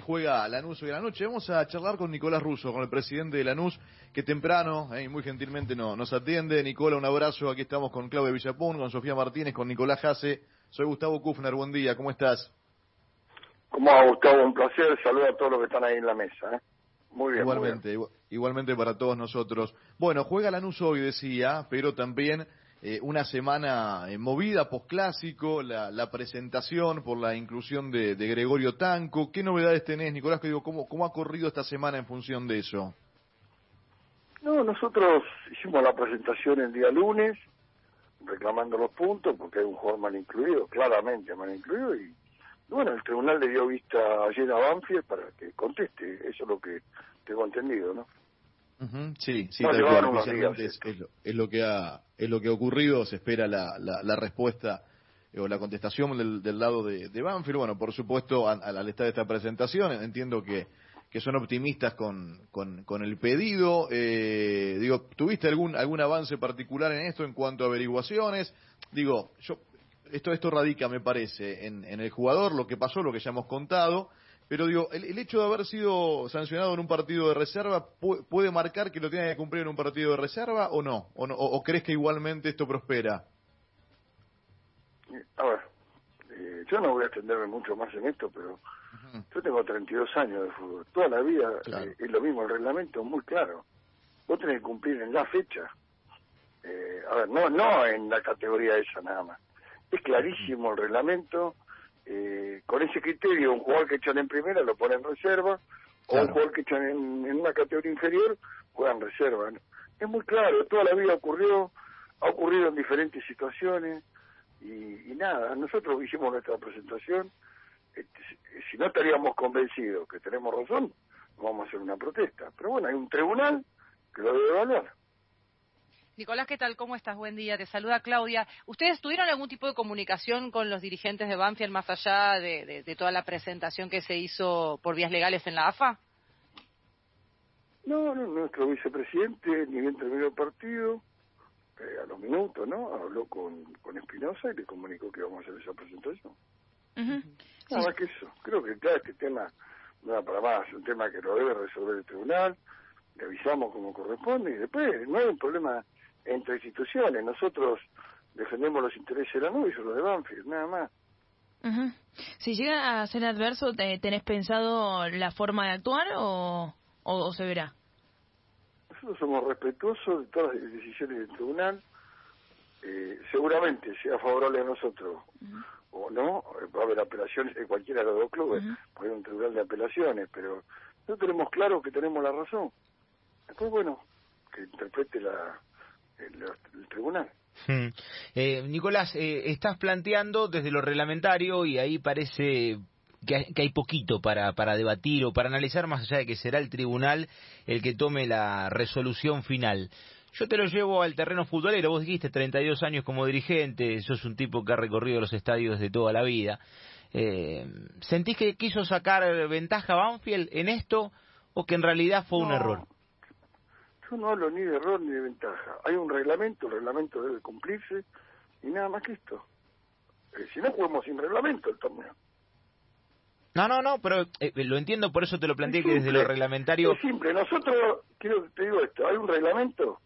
juega Lanús hoy de la noche. Vamos a charlar con Nicolás Russo, con el presidente de Lanús, que temprano eh, y muy gentilmente no, nos atiende. Nicola, un abrazo. Aquí estamos con Claudia Villapún, con Sofía Martínez, con Nicolás Jase. Soy Gustavo Kufner, buen día, ¿cómo estás? ¿Cómo va, Gustavo? Un placer. Saludo a todos los que están ahí en la mesa. ¿eh? Muy bien. Igualmente, igualmente para todos nosotros. Bueno, juega Lanús hoy, decía, pero también eh, una semana eh, movida posclásico, la, la presentación por la inclusión de, Gregorio Tanco. ¿Qué novedades tenés, Nicolás? digo, ¿cómo, ¿Cómo ha corrido esta semana en función de eso? No, nosotros hicimos la presentación el día lunes, reclamando los puntos, porque hay un jugador mal incluido, claramente mal incluido, y bueno, el tribunal le dio vista ayer a Banfield para que conteste, eso es lo que tengo entendido, ¿no? Sí, sí, tal cual. Es, es, lo, que ha es lo que ha ocurrido. Se espera la, la, respuesta eh, o la contestación del, del lado de, de, Banfield. Bueno, por supuesto, al estar esta presentación, entiendo que, que son optimistas con, con, con el pedido. Eh, digo, ¿tuviste algún algún avance particular en esto en cuanto a averiguaciones? Digo, yo esto esto radica, me parece, en, en el jugador, lo que pasó, lo que ya hemos contado pero digo, el, hecho de haber sido sancionado en un partido de reserva puede, marcar que lo tenga que cumplir en un partido de reserva o no? ¿O, no, o, crees que igualmente esto prospera? A ver, eh, yo no voy a extenderme mucho más en esto, pero yo tengo 32 años de fútbol. Toda la vida eh, es lo mismo, el reglamento es muy claro. Vos tenés que cumplir en la fecha. Eh, a ver, no, no en la categoría esa nada más. Es clarísimo el reglamento eh, con ese criterio, un jugador que echan en primera lo pone en reserva, o un jugador que echan en, una categoría inferior juega en reserva. Es muy claro, toda la vida ocurrió, ha ocurrido en diferentes situaciones, y, nada, nosotros hicimos nuestra presentación, este, si no estaríamos convencidos que tenemos razón, vamos a hacer una protesta. Pero bueno, hay un tribunal que lo debe evaluar. Nicolás, ¿qué tal? ¿Cómo estás? Buen día. Te saluda Claudia. ¿Ustedes tuvieron algún tipo de comunicación con los dirigentes de Banfield más allá de, toda la presentación que se hizo por vías legales en la AFA? No, no nuestro vicepresidente ni bien terminó el partido, eh, a los minutos, ¿no? Habló con, con Espinosa y le comunicó que íbamos a hacer esa presentación. Nada más que eso. Creo que claro, este tema no era para más, es un tema que lo debe resolver el tribunal, le avisamos como corresponde y después no hay un problema entre instituciones. Nosotros defendemos los intereses de la nube y los de Banfield, nada más. Si llega a ser adverso, ¿tenés pensado la forma de actuar o, o, se verá? Nosotros somos respetuosos de todas las decisiones del tribunal. Eh, seguramente sea favorable a nosotros o no, va a haber apelaciones de cualquiera de los dos clubes, puede un tribunal de apelaciones, pero no tenemos claro que tenemos la razón. Después, bueno, que interprete la, el, tribunal. Hmm. Eh, Nicolás, eh, estás planteando desde lo reglamentario y ahí parece que hay, poquito para, para debatir o para analizar más allá de que será el tribunal el que tome la resolución final. Yo te lo llevo al terreno futbolero, vos dijiste 32 años como dirigente, sos un tipo que ha recorrido los estadios de toda la vida. Eh, ¿Sentís que quiso sacar ventaja Banfield en esto o que en realidad fue un error? Yo no hablo ni de error ni de ventaja. Hay un reglamento, el reglamento debe cumplirse y nada más que esto. Eh, si no, jugamos sin reglamento el torneo. No, no, no, pero eh, lo entiendo, por eso te lo planteé que desde lo reglamentario... Es simple, nosotros, quiero que te digo esto, hay un reglamento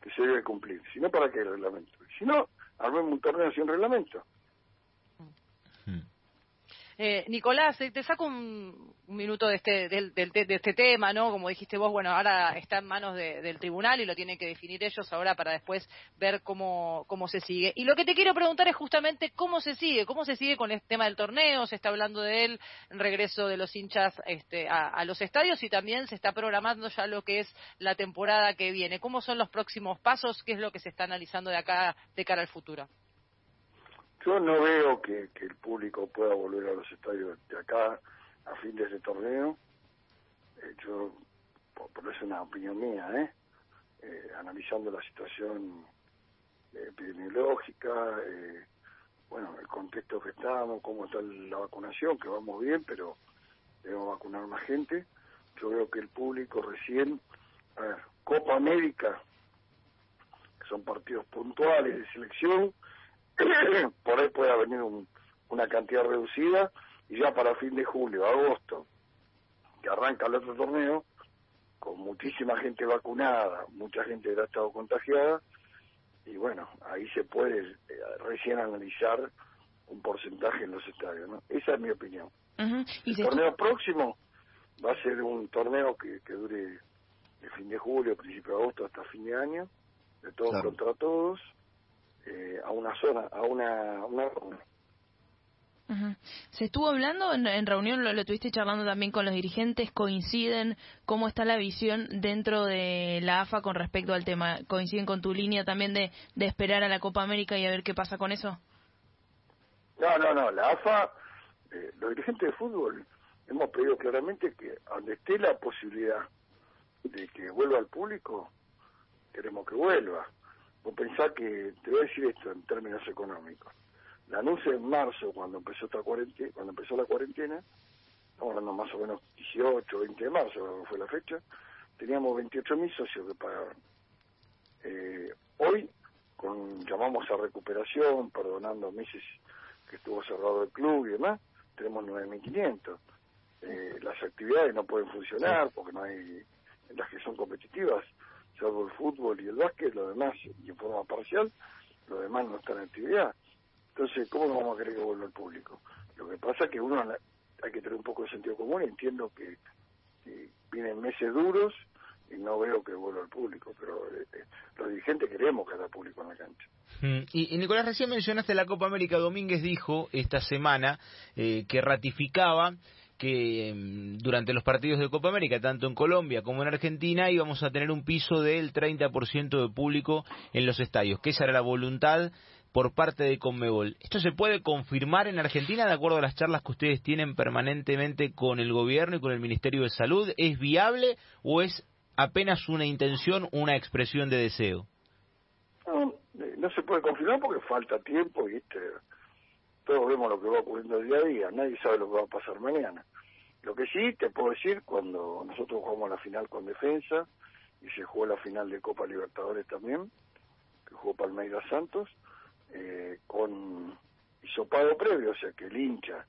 que se debe cumplir, si no, ¿para qué el reglamento? Si no, armemos un torneo sin reglamento. Eh, Nicolás, te saco un, minuto de este, de este tema, ¿no? Como dijiste vos, bueno, ahora está en manos del tribunal y lo tienen que definir ellos ahora para después ver cómo, cómo se sigue. Y lo que te quiero preguntar es justamente cómo se sigue, cómo se sigue con el tema del torneo, se está hablando de él, regreso de los hinchas este, a, los estadios y también se está programando ya lo que es la temporada que viene. ¿Cómo son los próximos pasos? ¿Qué es lo que se está analizando de acá de cara al futuro? Yo no veo que, el público pueda volver a los estadios de acá a fin de ese torneo. Eh, yo, por, eso es una opinión mía, ¿eh? ¿eh? analizando la situación epidemiológica, eh, bueno, el contexto que estamos, cómo está la vacunación, que vamos bien, pero debemos vacunar más gente. Yo veo que el público recién, a ver, Copa América, que son partidos puntuales de selección, por ahí pueda venir una cantidad reducida y ya para fin de julio, agosto, arranca el otro torneo con muchísima gente vacunada, mucha gente que ha estado contagiada, y bueno, ahí se puede eh, recién analizar un porcentaje en los estadios, ¿no? Esa es mi opinión. El torneo próximo va a ser un torneo que, que dure de fin de julio, principio de agosto hasta fin de año, de todos contra todos, eh, a una zona, a una, una ¿Se estuvo hablando en, reunión, lo, lo, tuviste charlando también con los dirigentes? ¿Coinciden cómo está la visión dentro de la AFA con respecto al tema? ¿Coinciden con tu línea también de, de esperar a la Copa América y a ver qué pasa con eso? No, no, no. La AFA, eh, los dirigentes de fútbol, hemos pedido claramente que donde esté la posibilidad de que vuelva al público, queremos que vuelva. Vos pensás que, te voy a decir esto en términos económicos la anuncio en marzo, cuando empezó esta cuarentena, cuando empezó la cuarentena, estamos hablando más o menos 18, 20 de marzo, fue la fecha, teníamos 28 mil socios que pagaban. Eh, hoy, con llamamos a recuperación, perdonando meses que estuvo cerrado el club y demás, tenemos 9.500. Eh, las actividades no pueden funcionar porque no hay, las que son competitivas, salvo el fútbol y el básquet, lo demás, y en forma parcial, lo demás no está en actividad. Entonces, ¿cómo vamos a querer que vuelva el público? Lo que pasa es que uno hay que tener un poco de sentido común. Entiendo que, vienen meses duros y no veo que vuelva el público, pero eh, eh, los dirigentes queremos que haya público en la cancha. Mm, y, Nicolás, recién mencionaste la Copa América. Domínguez dijo esta semana eh, que ratificaba que mm, durante los partidos de Copa América, tanto en Colombia como en Argentina, íbamos a tener un piso del 30% de público en los estadios, que esa era la voluntad por parte de Conmebol. ¿Esto se puede confirmar en Argentina de acuerdo a las charlas que ustedes tienen permanentemente con el gobierno y con el Ministerio de Salud? ¿Es viable o es apenas una intención, una expresión de deseo? No, no se puede confirmar porque falta tiempo y este, todos vemos lo que va ocurriendo día a día, nadie sabe lo que va a pasar mañana. Lo que sí te puedo decir, cuando nosotros jugamos la final con defensa y se jugó la final de Copa Libertadores también, que jugó Palmeiras Santos, eh, con hisopado previo, o sea que el hincha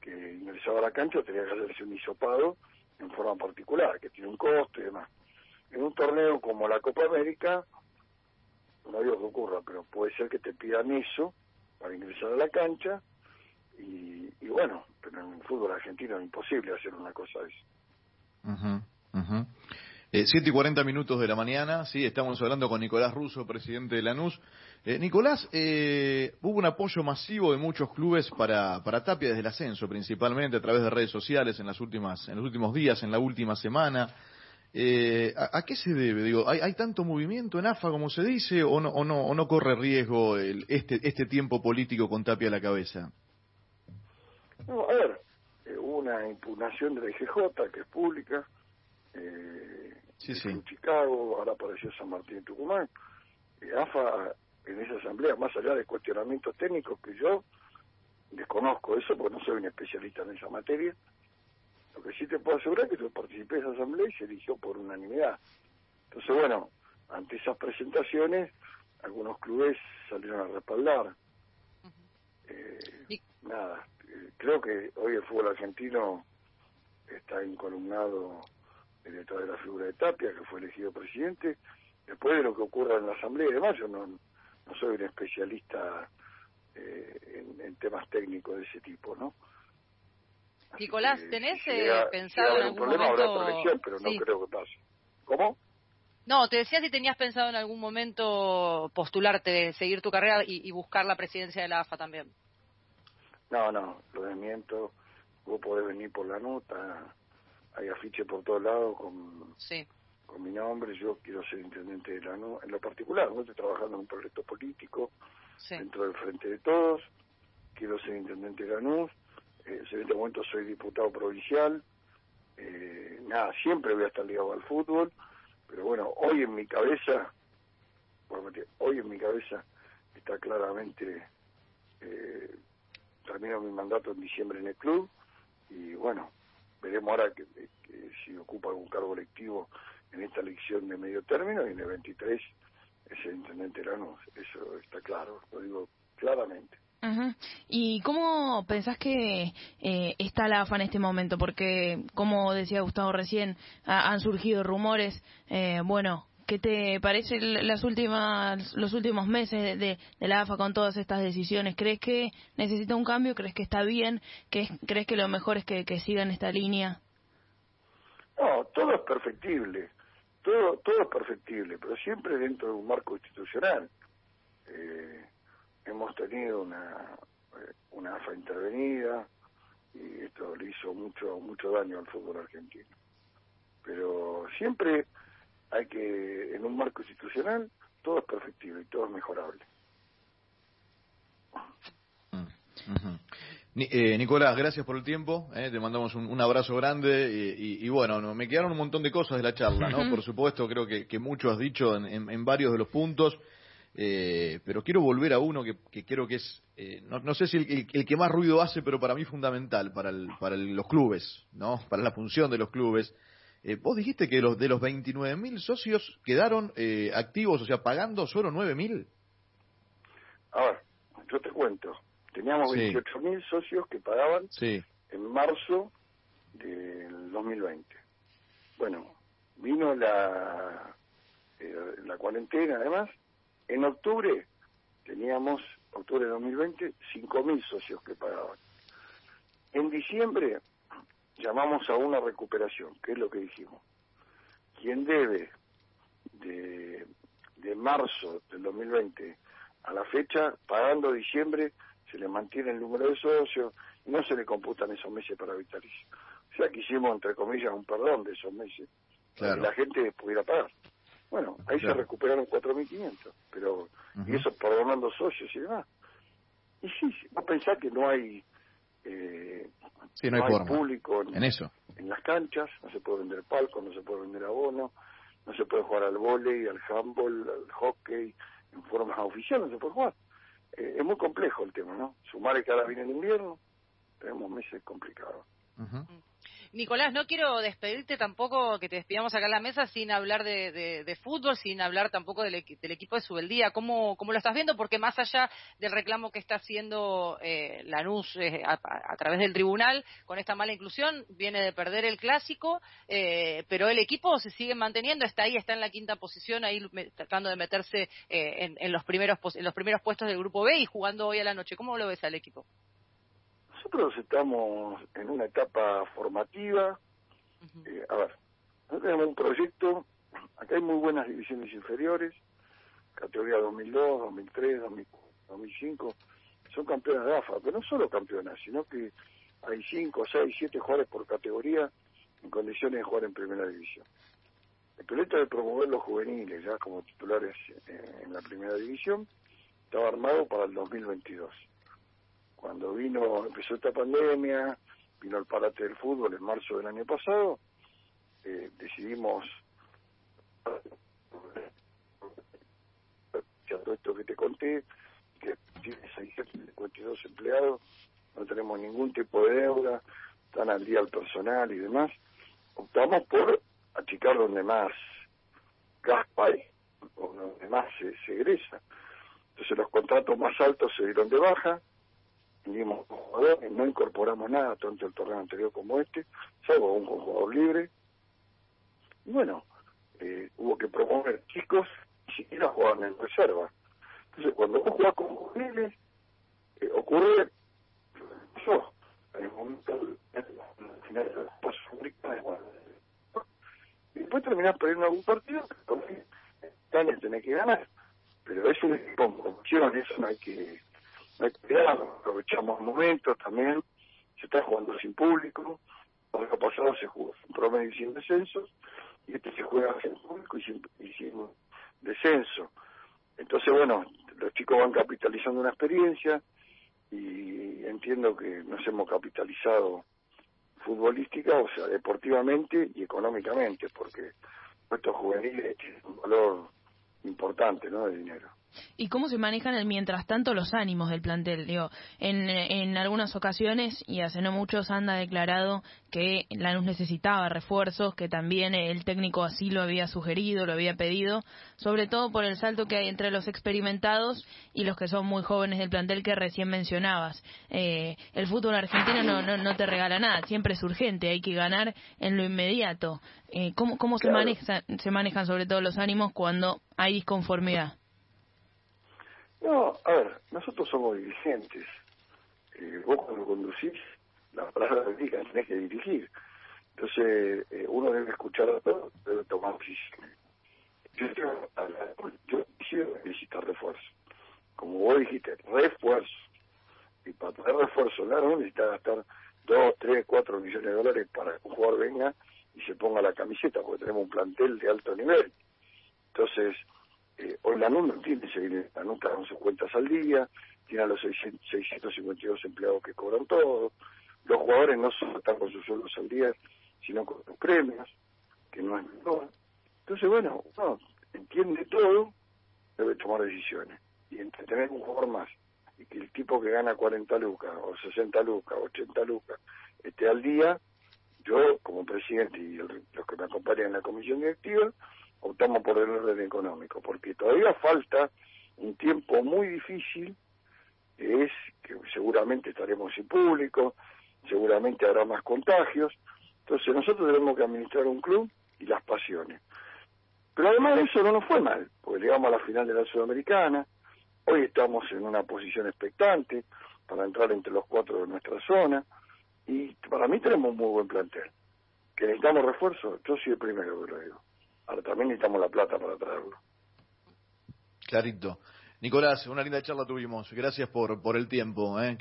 que ingresaba a la cancha tenía que hacerse un hisopado en forma particular, que tiene un costo y demás. En un torneo como la Copa América, no digo que ocurra, pero puede ser que te pidan eso para ingresar a la cancha y, bueno, pero en el fútbol argentino es imposible hacer una cosa así. Uh eh, 7 y 40 minutos de la mañana, sí, estamos hablando con Nicolás Russo, presidente de Lanús. Eh, Nicolás, eh, hubo un apoyo masivo de muchos clubes para, para Tapia desde el ascenso, principalmente a través de redes sociales en, las últimas, en los últimos días, en la última semana. Eh, ¿a, qué se debe? Digo, ¿hay, ¿hay, tanto movimiento en AFA como se dice o no, o no, o no corre riesgo el, este, este tiempo político con Tapia a la cabeza? No, a ver, hubo una impugnación de la IGJ que es pública, eh, en Chicago, ahora apareció San Martín y Tucumán. AFA en esa asamblea, más allá de cuestionamientos técnicos que yo desconozco eso porque no soy un especialista en esa materia, lo que sí te puedo asegurar es que yo participé de esa asamblea y se eligió por unanimidad. Entonces, bueno, ante esas presentaciones, algunos clubes salieron a respaldar. Eh, nada, eh, creo que hoy el fútbol argentino está encolumnado detrás de la figura de Tapia, que fue elegido presidente. Después de lo que ocurra en la Asamblea y demás, yo no, no soy un especialista eh, en, temas técnicos de ese tipo, ¿no? Nicolás, ¿tenés eh, pensado en algún momento... pero no creo que pase. ¿Cómo? No, te decía si tenías pensado en algún momento postularte, seguir tu carrera y, buscar la presidencia de la AFA también. No, no, lo desmiento. Vos podés venir por la nota, hay afiches por todos lados con, con mi nombre, yo quiero ser intendente de Lanús, en lo particular, no estoy trabajando en un proyecto político dentro del Frente de Todos, quiero ser intendente de Lanús, eh, en este momento soy diputado provincial, eh, nada, siempre voy a estar ligado al fútbol, pero bueno, hoy en mi cabeza, hoy en mi cabeza está claramente, eh, termino mi mandato en diciembre en el club, y bueno, veremos ahora que, si ocupa algún cargo electivo en esta elección de medio término y en el 23 es el intendente Lanús, eso está claro, lo digo claramente. ¿Y cómo pensás que eh, está la AFA en este momento? Porque, como decía Gustavo recién, han surgido rumores, eh, bueno, ¿qué te parece las últimas, los últimos meses de, la AFA con todas estas decisiones? ¿Crees que necesita un cambio? ¿Crees que está bien? ¿Crees que lo mejor es que, que sigan esta línea? No, todo es perfectible, todo, todo es perfectible, pero siempre dentro de un marco institucional. Eh, hemos tenido una, eh, una AFA intervenida y esto le hizo mucho, mucho daño al fútbol argentino. Pero siempre hay que, en un marco institucional, todo es perfectible y todo es mejorable. Mm, eh, Nicolás, gracias por el tiempo. Eh, te mandamos un, abrazo grande y, bueno, me quedaron un montón de cosas de la charla, ¿no? Por supuesto, creo que, que mucho has dicho en, varios de los puntos, eh, pero quiero volver a uno que, creo que es, no, sé si el, que más ruido hace, pero para mí fundamental para, para los clubes, ¿no? Para la función de los clubes. vos dijiste que los de los 29.000 socios quedaron activos, o sea, pagando solo 9.000. A ver, yo te cuento Teníamos 28.000 socios que pagaban en marzo del 2020. Bueno, vino la, eh, la cuarentena además. En octubre teníamos, octubre de 2020, 5.000 socios que pagaban. En diciembre llamamos a una recuperación, que es lo que dijimos. Quien debe de, de marzo del 2020 a la fecha, pagando diciembre, se le mantiene el número de socios y no se le computan esos meses para vitalicio. O sea que hicimos, entre comillas, un perdón de esos meses para que la gente pudiera pagar. Bueno, ahí se recuperaron 4.500, pero y eso perdonando socios y demás. Y sí, vos pensás que no hay, eh, no hay, público en, eso. en las canchas, no se puede vender palco, no se puede vender abono, no se puede jugar al vóley, al handball, al hockey, en forma oficial no se puede jugar. Eh, es muy complejo el tema, ¿no? Sumar que ahora viene el invierno, tenemos meses complicados. Nicolás, no quiero despedirte tampoco, que te despidamos acá en la mesa sin hablar de, fútbol, sin hablar tampoco del, equipo de Subeldía. ¿Cómo, ¿Cómo lo estás viendo? Porque más allá del reclamo que está haciendo eh, Lanús eh, a, través del tribunal con esta mala inclusión, viene de perder el clásico, eh, pero el equipo se sigue manteniendo, está ahí, está en la quinta posición, ahí tratando de meterse eh, en, los primeros, en los primeros puestos del grupo B y jugando hoy a la noche. ¿Cómo lo ves al equipo? Nosotros estamos en una etapa formativa. Eh, a ver, nosotros tenemos un proyecto, acá hay muy buenas divisiones inferiores, categoría 2002, 2003, 2005, son campeonas de AFA, pero no solo campeonas, sino que hay 5, 6, 7 jugadores por categoría en condiciones de jugar en primera división. El proyecto de promover los juveniles ya como titulares eh, en la primera división estaba armado para el 2022 cuando vino, empezó esta pandemia, vino el parate del fútbol en marzo del año pasado, eh, decidimos todo esto que te conté, que tiene 652 empleados, no tenemos ningún tipo de deuda, están al día el personal y demás, optamos por achicar donde más gas hay, o donde más se, se egresa. Entonces los contratos más altos se dieron de baja, jugadores, no incorporamos nada, tanto el torneo anterior como este, salvo un jugador libre. Y bueno, eh, hubo que promover chicos, ni siquiera jugaban en reserva. Entonces, cuando vos jugás con juveniles, eh, ocurre eso, en el momento final de y después terminás perdiendo algún partido, que también tenés que ganar. Pero es un equipo en eso no hay que aprovechamos momentos también, se está jugando sin público, el año pasado se jugó sin promedio y sin descensos, y este se juega sin público y sin, descenso. Entonces, bueno, los chicos van capitalizando una experiencia y entiendo que nos hemos capitalizado futbolística, o sea, deportivamente y económicamente, porque estos juveniles tienen un valor importante, ¿no?, de dinero. ¿Y cómo se manejan el, mientras tanto los ánimos del plantel? Digo, en, en algunas ocasiones, y hace no muchos, anda declarado que Lanús necesitaba refuerzos, que también el técnico así lo había sugerido, lo había pedido, sobre todo por el salto que hay entre los experimentados y los que son muy jóvenes del plantel que recién mencionabas. Eh, el fútbol argentino no, no, no, te regala nada, siempre es urgente, hay que ganar en lo inmediato. Eh, ¿Cómo, cómo se, maneja, se manejan sobre todo los ánimos cuando hay disconformidad? No, a ver, nosotros somos dirigentes. Eh, vos cuando conducís, la palabra indica, tenés que dirigir. Entonces, eh, uno debe escuchar a todos, debe tomar decisiones. Yo, yo, quiero necesitar refuerzo. Como vos dijiste, refuerzo. Y para tener refuerzo, claro, necesitas gastar 2, 3, 4 millones de dólares para que un jugador venga y se ponga la camiseta, porque tenemos un plantel de alto nivel. Entonces, eh, hoy la NUN no tiene ese dinero, la está con sus cuentas al día, tiene a los 652 empleados que cobran todo, los jugadores no solo están con sus sueldos al día, sino con los premios, que no es menor. Entonces, bueno, uno entiende todo, debe tomar decisiones. Y entre tener un jugador más y que el tipo que gana 40 lucas, o 60 lucas, o 80 lucas, esté al día, yo como presidente y los que me acompañan en la comisión directiva, optamos por el orden económico, porque todavía falta un tiempo muy difícil, es que seguramente estaremos sin público, seguramente habrá más contagios, entonces nosotros tenemos que administrar un club y las pasiones. Pero además de eso no nos fue mal, porque llegamos a la final de la Sudamericana, hoy estamos en una posición expectante para entrar entre los cuatro de nuestra zona, y para mí tenemos un muy buen plantel. Que necesitamos refuerzo, yo soy el primero que lo digo. Ahora también necesitamos la plata para traerlo. Clarito. Nicolás, una linda charla tuvimos. Gracias por, por el tiempo. ¿eh?